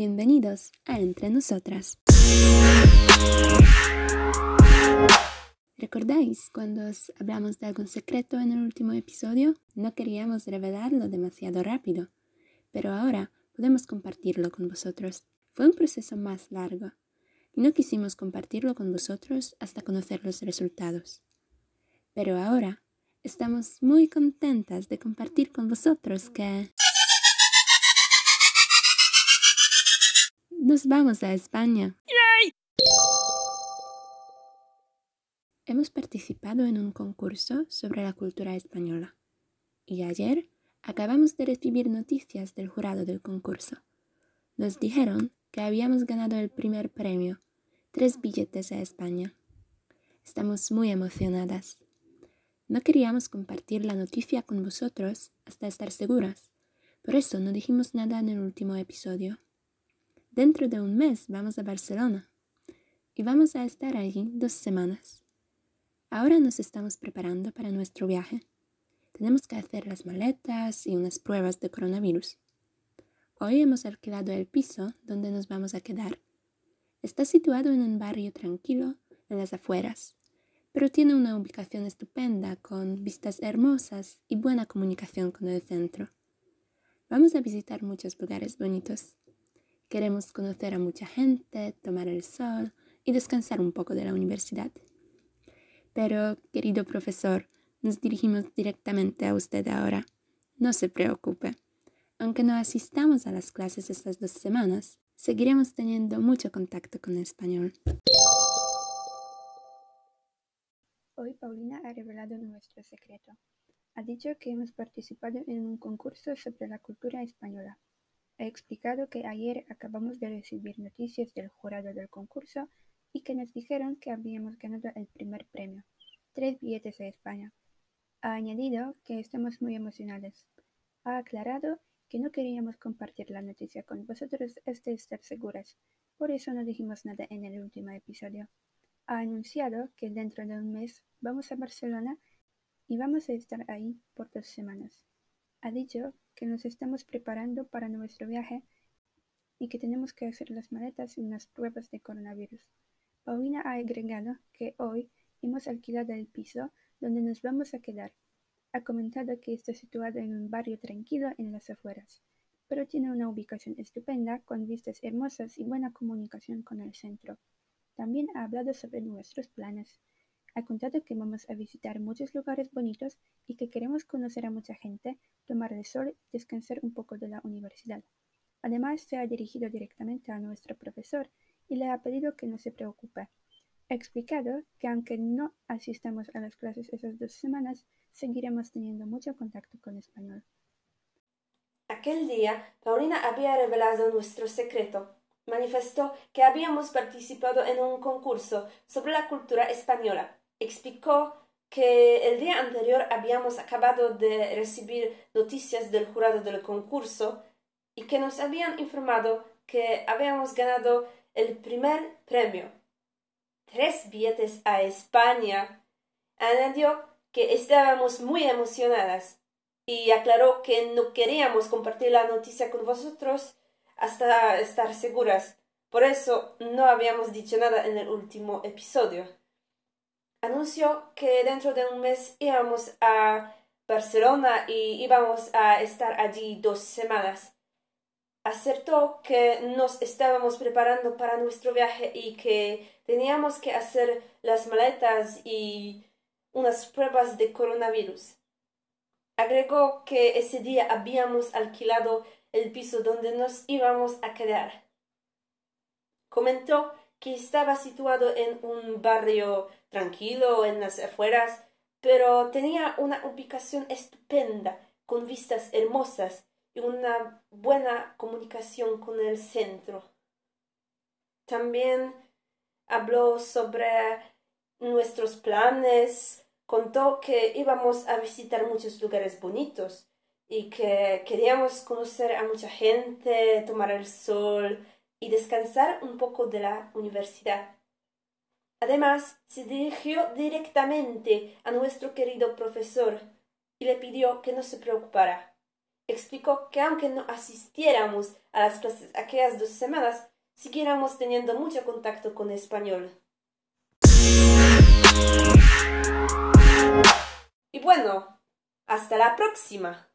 Bienvenidos a Entre Nosotras. ¿Recordáis cuando os hablamos de algún secreto en el último episodio? No queríamos revelarlo demasiado rápido, pero ahora podemos compartirlo con vosotros. Fue un proceso más largo y no quisimos compartirlo con vosotros hasta conocer los resultados. Pero ahora estamos muy contentas de compartir con vosotros que... Nos vamos a España. Hemos participado en un concurso sobre la cultura española y ayer acabamos de recibir noticias del jurado del concurso. Nos dijeron que habíamos ganado el primer premio, tres billetes a España. Estamos muy emocionadas. No queríamos compartir la noticia con vosotros hasta estar seguras, por eso no dijimos nada en el último episodio. Dentro de un mes vamos a Barcelona y vamos a estar allí dos semanas. Ahora nos estamos preparando para nuestro viaje. Tenemos que hacer las maletas y unas pruebas de coronavirus. Hoy hemos alquilado el piso donde nos vamos a quedar. Está situado en un barrio tranquilo, en las afueras, pero tiene una ubicación estupenda con vistas hermosas y buena comunicación con el centro. Vamos a visitar muchos lugares bonitos. Queremos conocer a mucha gente, tomar el sol y descansar un poco de la universidad. Pero, querido profesor, nos dirigimos directamente a usted ahora. No se preocupe. Aunque no asistamos a las clases estas dos semanas, seguiremos teniendo mucho contacto con el español. Hoy Paulina ha revelado nuestro secreto. Ha dicho que hemos participado en un concurso sobre la cultura española. Ha explicado que ayer acabamos de recibir noticias del jurado del concurso y que nos dijeron que habíamos ganado el primer premio, tres billetes a España. Ha añadido que estamos muy emocionados. Ha aclarado que no queríamos compartir la noticia con vosotros hasta estar seguras, por eso no dijimos nada en el último episodio. Ha anunciado que dentro de un mes vamos a Barcelona y vamos a estar ahí por dos semanas. Ha dicho que nos estamos preparando para nuestro viaje y que tenemos que hacer las maletas y unas pruebas de coronavirus. Paulina ha agregado que hoy hemos alquilado el piso donde nos vamos a quedar. Ha comentado que está situado en un barrio tranquilo en las afueras, pero tiene una ubicación estupenda con vistas hermosas y buena comunicación con el centro. También ha hablado sobre nuestros planes. Ha contado que vamos a visitar muchos lugares bonitos y que queremos conocer a mucha gente, tomar el sol y descansar un poco de la universidad. Además, se ha dirigido directamente a nuestro profesor y le ha pedido que no se preocupe. Ha explicado que aunque no asistamos a las clases esas dos semanas, seguiremos teniendo mucho contacto con español. Aquel día, Paulina había revelado nuestro secreto. Manifestó que habíamos participado en un concurso sobre la cultura española. Explicó que el día anterior habíamos acabado de recibir noticias del jurado del concurso y que nos habían informado que habíamos ganado el primer premio, tres billetes a España. Añadió que estábamos muy emocionadas y aclaró que no queríamos compartir la noticia con vosotros hasta estar seguras. Por eso no habíamos dicho nada en el último episodio. Anunció que dentro de un mes íbamos a Barcelona y íbamos a estar allí dos semanas acertó que nos estábamos preparando para nuestro viaje y que teníamos que hacer las maletas y unas pruebas de coronavirus. Agregó que ese día habíamos alquilado el piso donde nos íbamos a quedar. Comentó que estaba situado en un barrio tranquilo en las afueras, pero tenía una ubicación estupenda, con vistas hermosas y una buena comunicación con el centro. También habló sobre nuestros planes, contó que íbamos a visitar muchos lugares bonitos y que queríamos conocer a mucha gente, tomar el sol y descansar un poco de la universidad. Además, se dirigió directamente a nuestro querido profesor y le pidió que no se preocupara explicó que aunque no asistiéramos a las clases aquellas dos semanas, siguiéramos teniendo mucho contacto con español. Y bueno, hasta la próxima.